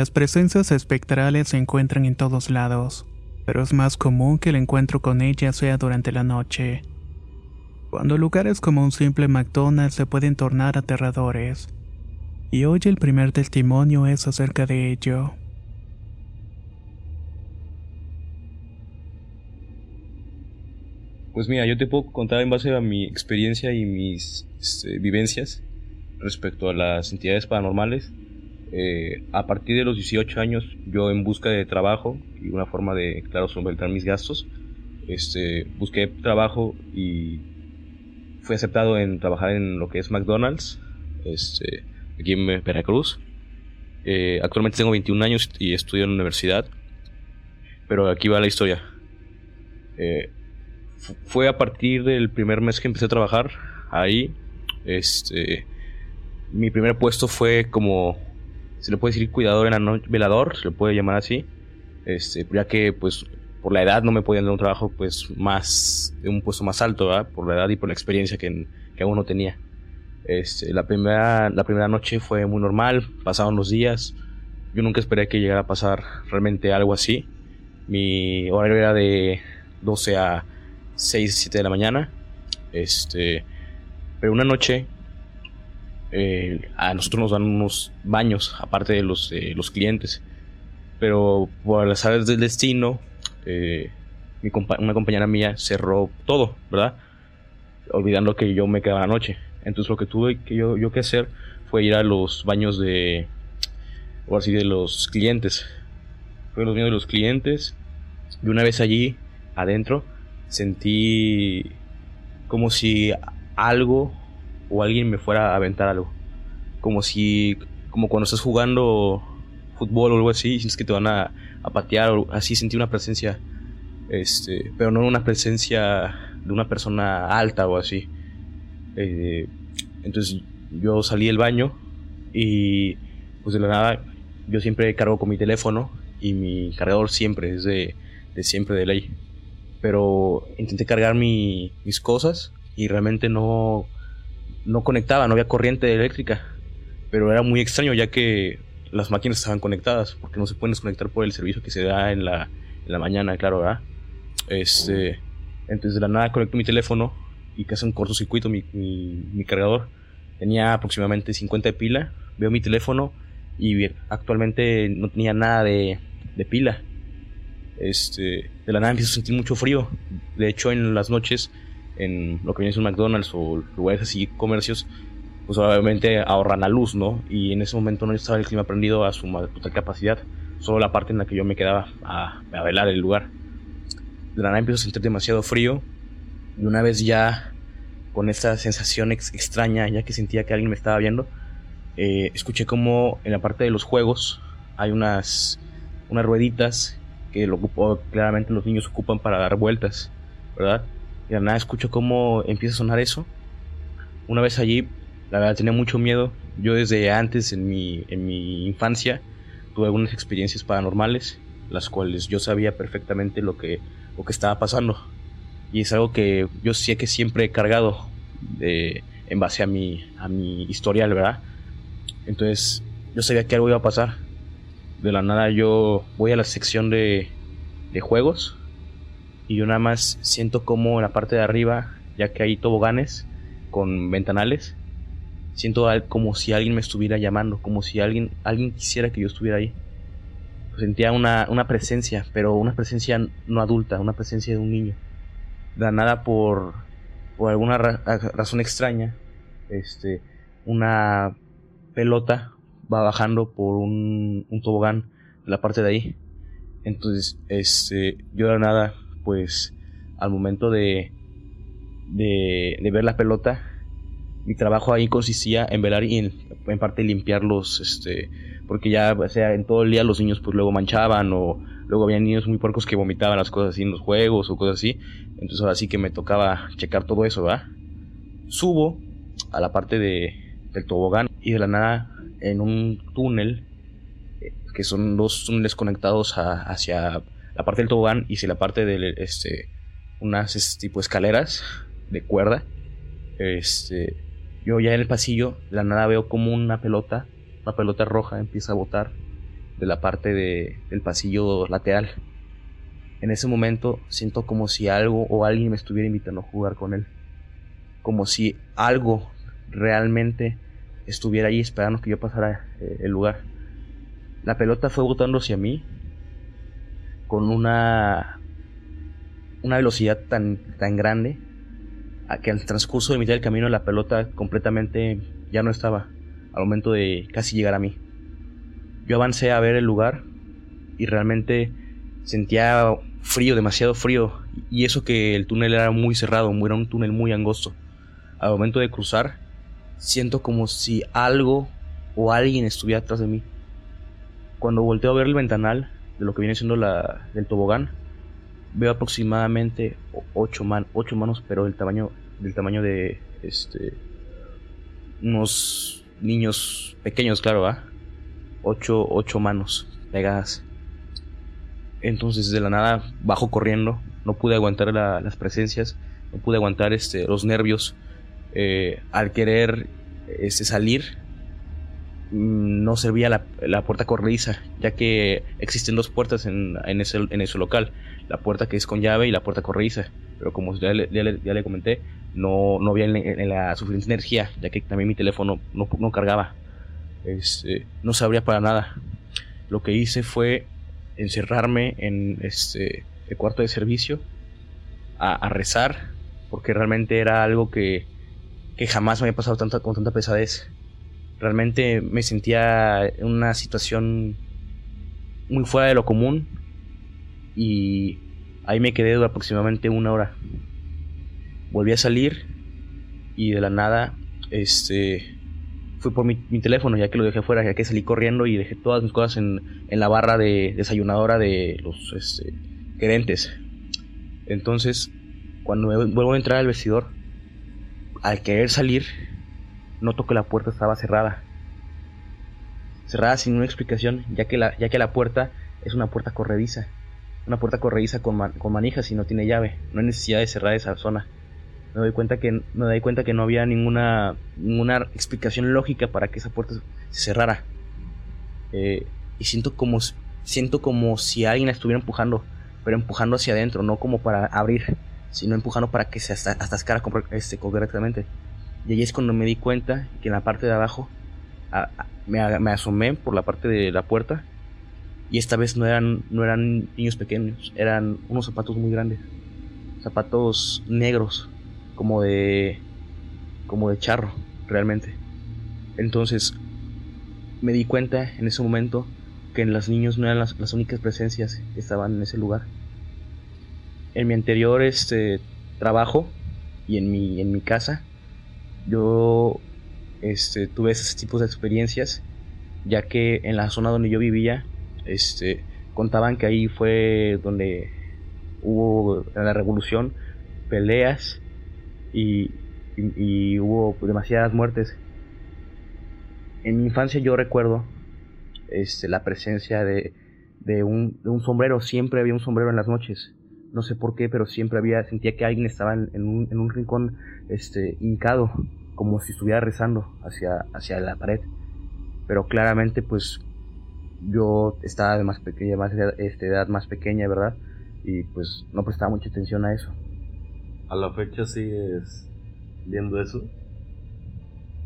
Las presencias espectrales se encuentran en todos lados, pero es más común que el encuentro con ellas sea durante la noche. Cuando lugares como un simple McDonald's se pueden tornar aterradores. Y hoy el primer testimonio es acerca de ello. Pues mira, yo te puedo contar en base a mi experiencia y mis este, vivencias respecto a las entidades paranormales. Eh, a partir de los 18 años, yo en busca de trabajo y una forma de, claro, solventar mis gastos, este, busqué trabajo y fui aceptado en trabajar en lo que es McDonald's, este, aquí en Veracruz. Eh, actualmente tengo 21 años y estudio en la universidad, pero aquí va la historia. Eh, fue a partir del primer mes que empecé a trabajar ahí, este, mi primer puesto fue como se le puede decir cuidador en la noche, velador, se le puede llamar así, este, ya que pues por la edad no me podían dar un trabajo pues más, un puesto más alto, ¿verdad? por la edad y por la experiencia que, que aún no tenía. Este, la, primera, la primera noche fue muy normal, pasaron los días, yo nunca esperé que llegara a pasar realmente algo así. Mi horario era de 12 a 6, 7 de la mañana. Este, pero una noche eh, a nosotros nos dan unos baños, aparte de los, los clientes. Pero por las áreas del destino, eh, una compañera mía cerró todo, ¿verdad? Olvidando que yo me quedaba la noche. Entonces lo que tuve que yo, yo que hacer fue ir a los baños de, o así, de los clientes. Fue a los baños de los clientes. Y una vez allí, adentro, sentí como si algo o alguien me fuera a aventar algo. Como si, como cuando estás jugando fútbol o algo así, y sientes que te van a, a patear o así, sentí una presencia, este, pero no una presencia de una persona alta o así. Eh, entonces yo salí del baño y pues de la nada yo siempre cargo con mi teléfono y mi cargador siempre es de, siempre de ley. Pero intenté cargar mi, mis cosas y realmente no, no conectaba, no había corriente eléctrica. Pero era muy extraño ya que las máquinas estaban conectadas, porque no se pueden desconectar por el servicio que se da en la, en la mañana, claro. Este, entonces de la nada conecto mi teléfono y que hace un cortocircuito mi, mi, mi cargador. Tenía aproximadamente 50 de pila, veo mi teléfono y actualmente no tenía nada de, de pila. Este, de la nada empiezo a sentir mucho frío. De hecho, en las noches en lo que viene a un McDonald's o lugares así, comercios, pues obviamente ahorran la luz, ¿no? Y en ese momento no estaba el clima prendido a su total capacidad, solo la parte en la que yo me quedaba a, a velar el lugar. De la nada empiezo a sentir demasiado frío y una vez ya con esta sensación extraña, ya que sentía que alguien me estaba viendo, eh, escuché como en la parte de los juegos hay unas, unas rueditas que lo claramente los niños ocupan para dar vueltas, ¿verdad? De nada escucho cómo empieza a sonar eso. Una vez allí, la verdad tenía mucho miedo. Yo desde antes, en mi, en mi infancia, tuve algunas experiencias paranormales, las cuales yo sabía perfectamente lo que, lo que estaba pasando. Y es algo que yo sé que siempre he cargado de, en base a mi, a mi historial, ¿verdad? Entonces, yo sabía que algo iba a pasar. De la nada yo voy a la sección de, de juegos y yo nada más siento como en la parte de arriba, ya que hay toboganes con ventanales, siento como si alguien me estuviera llamando, como si alguien, alguien quisiera que yo estuviera ahí. Sentía una, una presencia, pero una presencia no adulta, una presencia de un niño. de nada por, por alguna razón extraña, este, una pelota va bajando por un, un tobogán la parte de ahí. Entonces, este, yo de nada, pues, al momento de, de, ver la pelota, mi trabajo ahí consistía en velar y en, en parte limpiar los, este, porque ya, o sea, en todo el día los niños pues luego manchaban o luego había niños muy puercos que vomitaban las cosas así en los juegos o cosas así. Entonces ahora sí que me tocaba checar todo eso, ¿verdad? Subo a la parte de, del tobogán y de la nada en un túnel eh, que son dos túneles conectados hacia la parte del tobogán y hacia la parte de este unas tipo escaleras de cuerda este yo ya en el pasillo la nada veo como una pelota una pelota roja empieza a botar de la parte de, del pasillo lateral en ese momento siento como si algo o alguien me estuviera invitando a jugar con él como si algo realmente estuviera ahí esperando que yo pasara eh, el lugar. La pelota fue botando hacia mí con una una velocidad tan tan grande a que al transcurso de mitad del camino la pelota completamente ya no estaba al momento de casi llegar a mí. Yo avancé a ver el lugar y realmente sentía frío, demasiado frío y eso que el túnel era muy cerrado, era un túnel muy angosto. Al momento de cruzar siento como si algo o alguien estuviera atrás de mí. Cuando volteo a ver el ventanal de lo que viene siendo la del tobogán, veo aproximadamente ocho, man, ocho manos, pero del tamaño del tamaño de este unos niños pequeños, claro, ¿ah? Ocho, ocho manos pegadas. Entonces de la nada bajo corriendo, no pude aguantar las presencias, no pude aguantar este, los nervios eh, al querer este, salir, no servía la, puerta corrediza, ya que existen dos puertas en, ese, en ese local, la puerta que es con llave y la puerta corrediza, pero como ya le, ya le, comenté, no, no había en, la suficiente energía, ya que también mi teléfono no, no cargaba, este, no se abría para nada. Lo que hice fue encerrarme en este, el cuarto de servicio a rezar, porque realmente era algo que que jamás me había pasado tanta, con tanta pesadez. Realmente me sentía en una situación muy fuera de lo común y ahí me quedé aproximadamente una hora. Volví a salir y de la nada este fui por mi, teléfono ya que lo dejé fuera, ya que salí corriendo y dejé todas mis cosas en, en la barra de desayunadora de los este. Entonces, cuando vuelvo a entrar al vestidor, al querer salir, noto que la puerta estaba cerrada. Cerrada sin una explicación, ya que la, ya que la puerta es una puerta corrediza. Una puerta corrediza con, con manijas y no tiene llave. No hay necesidad de cerrar esa zona. Me doy cuenta que, me doy cuenta que no había ninguna, ninguna explicación lógica para que esa puerta se cerrara. Eh, y siento como, siento como si alguien la estuviera empujando, pero empujando hacia adentro, no como para abrir sino empujando para que se atascara este, correctamente. Y ahí es cuando me di cuenta que en la parte de abajo me, asomé por la parte de la puerta y esta vez no eran, no eran niños pequeños, eran unos zapatos muy grandes, zapatos negros, como de, como de charro, realmente. Entonces me di cuenta en ese momento que los niños no eran las únicas presencias que estaban en ese lugar en mi anterior este, trabajo y en mi, en mi casa, yo este, tuve esos tipos de experiencias, ya que en la zona donde yo vivía, este, contaban que ahí fue donde hubo la revolución, peleas y, hubo demasiadas muertes. En mi infancia yo recuerdo este, la presencia de, de, un, de un sombrero, siempre había un sombrero en las noches no sé por qué, pero siempre había, sentía que alguien estaba en, un, en un, rincón este, hincado, como si estuviera rezando hacia, hacia la pared. Pero claramente, pues, yo estaba de más pequeña, más este, edad más pequeña, ¿verdad? Y pues no prestaba mucha atención a eso. ¿A la fecha sigues viendo eso?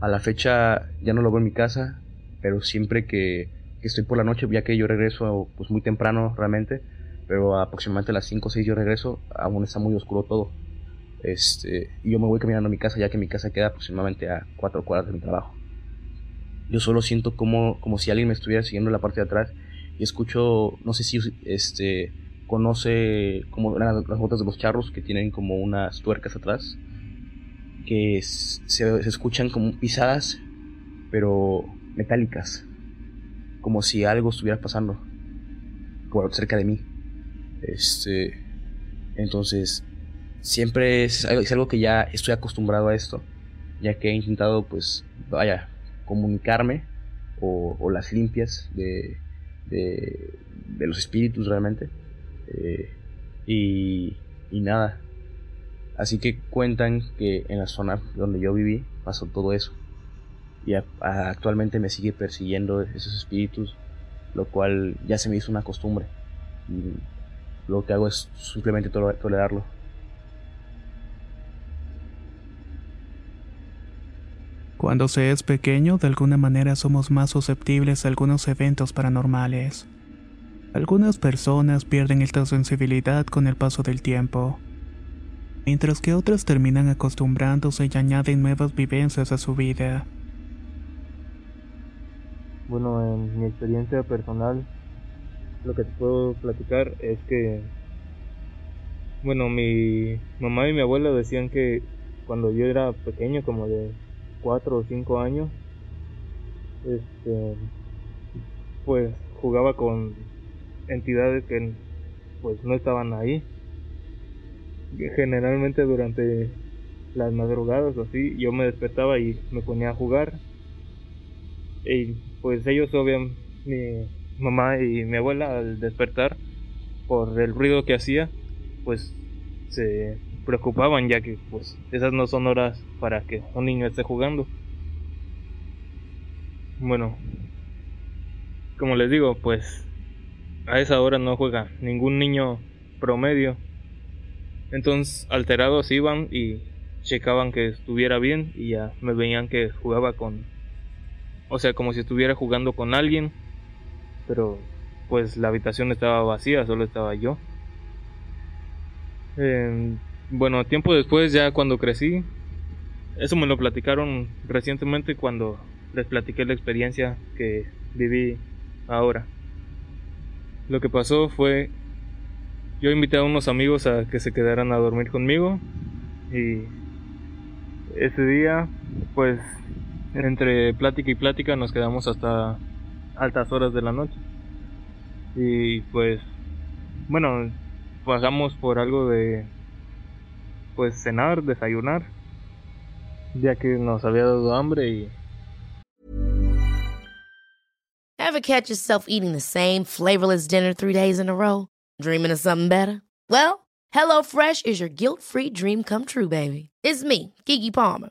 A la fecha ya no lo veo en mi casa, pero siempre que, que estoy por la noche, ya que yo regreso pues muy temprano realmente, pero aproximadamente a las 5 o 6 yo regreso, aún está muy oscuro todo. Este, y yo me voy caminando a mi casa, ya que mi casa queda aproximadamente a cuatro cuadras de mi trabajo. Yo solo siento como, como si alguien me estuviera siguiendo en la parte de atrás y escucho, no sé si este, conoce como las, botas de los charros que tienen como unas tuercas atrás, que se, se escuchan como pisadas, pero metálicas, como si algo estuviera pasando por cerca de mí. Este, entonces, siempre es, es algo que ya estoy acostumbrado a esto, ya que he intentado, pues, vaya, comunicarme o, las limpias de, de, los espíritus realmente. Eh, y, y nada. Así que cuentan que en la zona donde yo viví pasó todo eso. Y actualmente me sigue persiguiendo esos espíritus, lo cual ya se me hizo una costumbre. Y lo que hago es simplemente tolerarlo. Cuando se es pequeño, de alguna manera somos más susceptibles a algunos eventos paranormales. Algunas personas pierden esta sensibilidad con el paso del tiempo, mientras que otras terminan acostumbrándose y añaden nuevas vivencias a su vida. Bueno, en mi experiencia personal, lo que te puedo platicar es que, bueno, mi mamá y mi abuela decían que cuando yo era pequeño, como de cuatro o cinco años, este, pues jugaba con entidades que pues no estaban ahí. Generalmente durante las madrugadas o así, yo me despertaba y me ponía a jugar. Y pues ellos obviamente, mamá y mi abuela al despertar por el ruido que hacía, pues se preocupaban ya que pues esas no son horas para que un niño esté jugando. Bueno, como les digo, pues a esa hora no juega ningún niño promedio. Entonces alterados iban y checaban que estuviera bien y ya me veían que jugaba con... O sea, como si estuviera jugando con alguien. Pero pues la habitación estaba vacía, solo estaba yo. Eh, bueno, tiempo después, ya cuando crecí, eso me lo platicaron recientemente cuando les platiqué la experiencia que viví ahora. Lo que pasó fue, yo invité a unos amigos a que se quedaran a dormir conmigo y ese día, pues, entre plática y plática nos quedamos hasta altas horas de la noche. Y pues, bueno, pasamos por algo de pues cenar, desayunar, ya que nos había dado hambre y Ever catch yourself eating the same flavorless dinner three days in a row? Dreaming of something better? Well, HelloFresh is your guilt-free dream come true, baby. It's me, Kiki Palmer.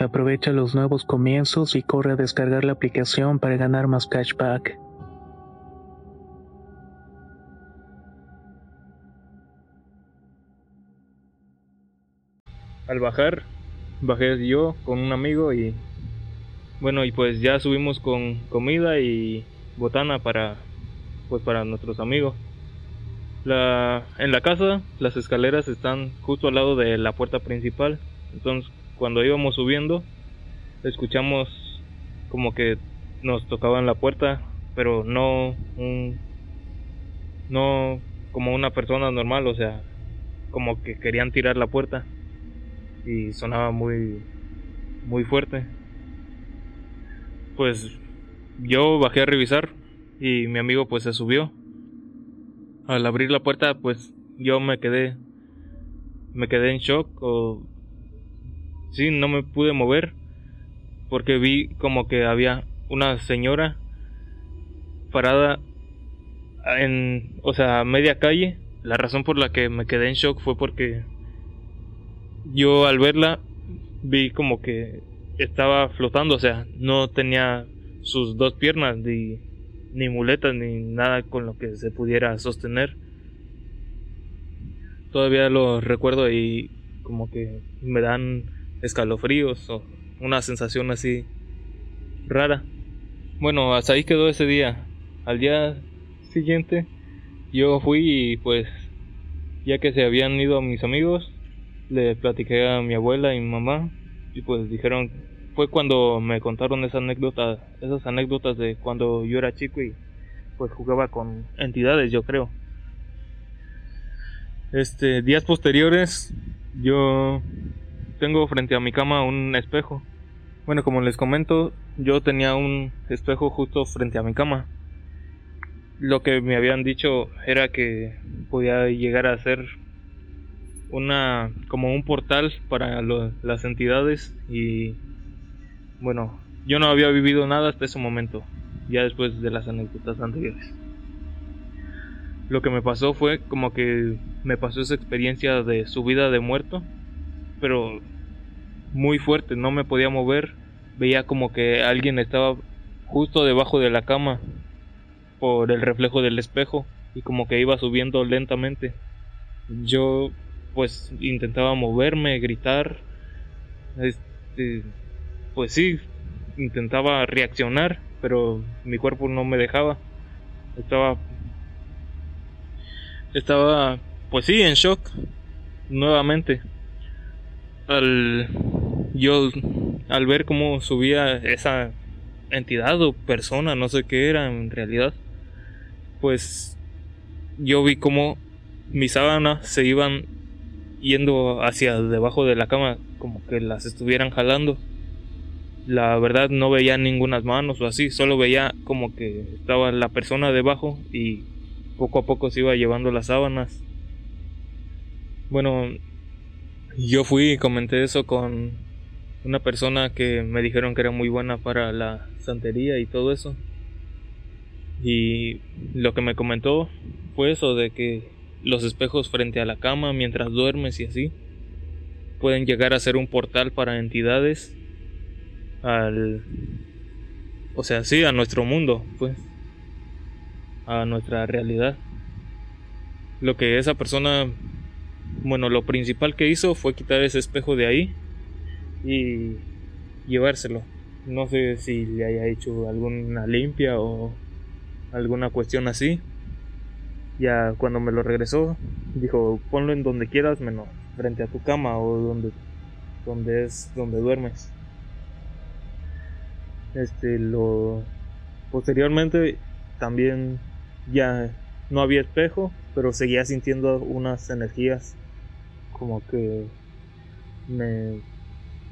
Aprovecha los nuevos comienzos y corre a descargar la aplicación para ganar más cashback. Al bajar, bajé yo con un amigo y bueno, y pues ya subimos con comida y botana para pues para nuestros amigos. La, en la casa las escaleras están justo al lado de la puerta principal. Entonces cuando íbamos subiendo escuchamos como que nos tocaban la puerta, pero no un, no como una persona normal, o sea, como que querían tirar la puerta y sonaba muy muy fuerte. Pues yo bajé a revisar y mi amigo pues se subió. Al abrir la puerta pues yo me quedé me quedé en shock o sí, no me pude mover porque vi como que había una señora parada en, o sea, media calle. La razón por la que me quedé en shock fue porque yo al verla vi como que estaba flotando, o sea, no tenía sus dos piernas, ni, ni muletas, ni nada con lo que se pudiera sostener. Todavía lo recuerdo y como que me dan escalofríos o una sensación así rara. Bueno, hasta ahí quedó ese día. Al día siguiente yo fui y pues ya que se habían ido mis amigos, le platiqué a mi abuela y mi mamá y pues dijeron fue cuando me contaron esa anécdota, esas anécdotas de cuando yo era chico y pues jugaba con entidades, yo creo. Este, días posteriores, yo tengo frente a mi cama un espejo. Bueno, como les comento, yo tenía un espejo justo frente a mi cama. Lo que me habían dicho era que podía llegar a ser una como un portal para las entidades y bueno, yo no había vivido nada hasta ese momento, ya después de las anécdotas anteriores. Lo que me pasó fue como que me pasó esa experiencia de subida de muerto, pero muy fuerte, no me podía mover, veía como que alguien estaba justo debajo de la cama por el reflejo del espejo y como que iba subiendo lentamente. Yo pues intentaba moverme, gritar, este, pues sí, intentaba reaccionar, pero mi cuerpo no me dejaba. Estaba estaba pues sí en shock nuevamente al yo al ver cómo subía esa entidad o persona, no sé qué era en realidad, pues yo vi como mis sábanas se iban yendo hacia debajo de la cama, como que las estuvieran jalando la verdad no veía ninguna manos o así, solo veía como que estaba la persona debajo y poco a poco se iba llevando las sábanas. Bueno, yo fui y comenté eso con una persona que me dijeron que era muy buena para la santería y todo eso. Y lo que me comentó fue eso de que los espejos frente a la cama mientras duermes y así pueden llegar a ser un portal para entidades al o sea, sí, a nuestro mundo, pues a nuestra realidad. Lo que esa persona bueno, lo principal que hizo fue quitar ese espejo de ahí y llevárselo. No sé si le haya hecho alguna limpia o alguna cuestión así. Ya cuando me lo regresó, dijo, ponlo en donde quieras menos frente a tu cama o donde donde es donde duermes este lo posteriormente también ya no había espejo, pero seguía sintiendo unas energías como que me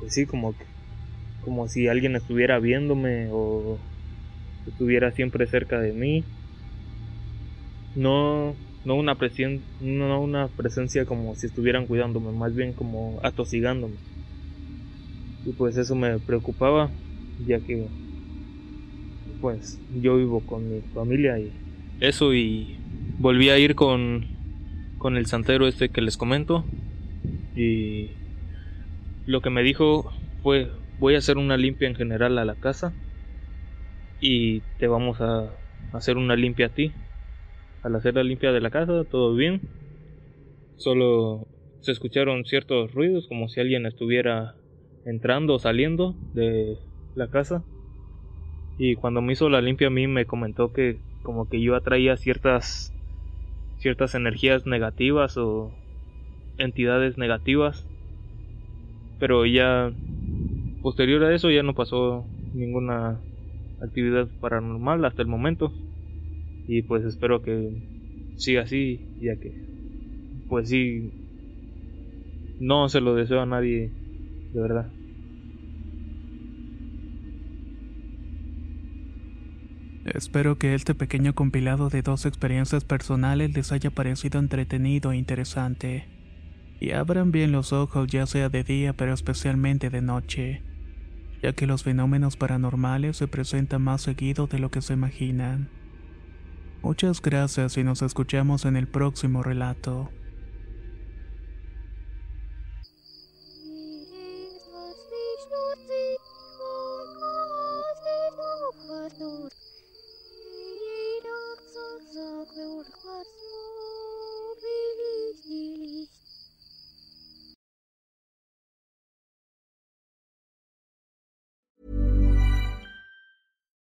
pues sí, como que como si alguien estuviera viéndome o estuviera siempre cerca de mí. No no una no una presencia como si estuvieran cuidándome, más bien como atosigándome. Y pues eso me preocupaba, ya que pues yo vivo con mi familia y eso y volví a ir con con el santero este que les comento y lo que me dijo fue voy a hacer una limpia en general a la casa y te vamos a hacer una limpia a ti al hacer la limpia de la casa, todo bien. Solo se escucharon ciertos ruidos como si alguien estuviera entrando o saliendo de la casa. Y cuando me hizo la limpia a mí me comentó que como que yo atraía ciertas ciertas energías negativas o entidades negativas. Pero ya posterior a eso ya no pasó ninguna actividad paranormal hasta el momento y pues espero que siga así ya que pues sí no se lo deseo a nadie de verdad Espero que este pequeño compilado de dos experiencias personales les haya parecido entretenido e interesante. Y abran bien los ojos ya sea de día pero especialmente de noche, ya que los fenómenos paranormales se presentan más seguido de lo que se imaginan. Muchas gracias y nos escuchamos en el próximo relato.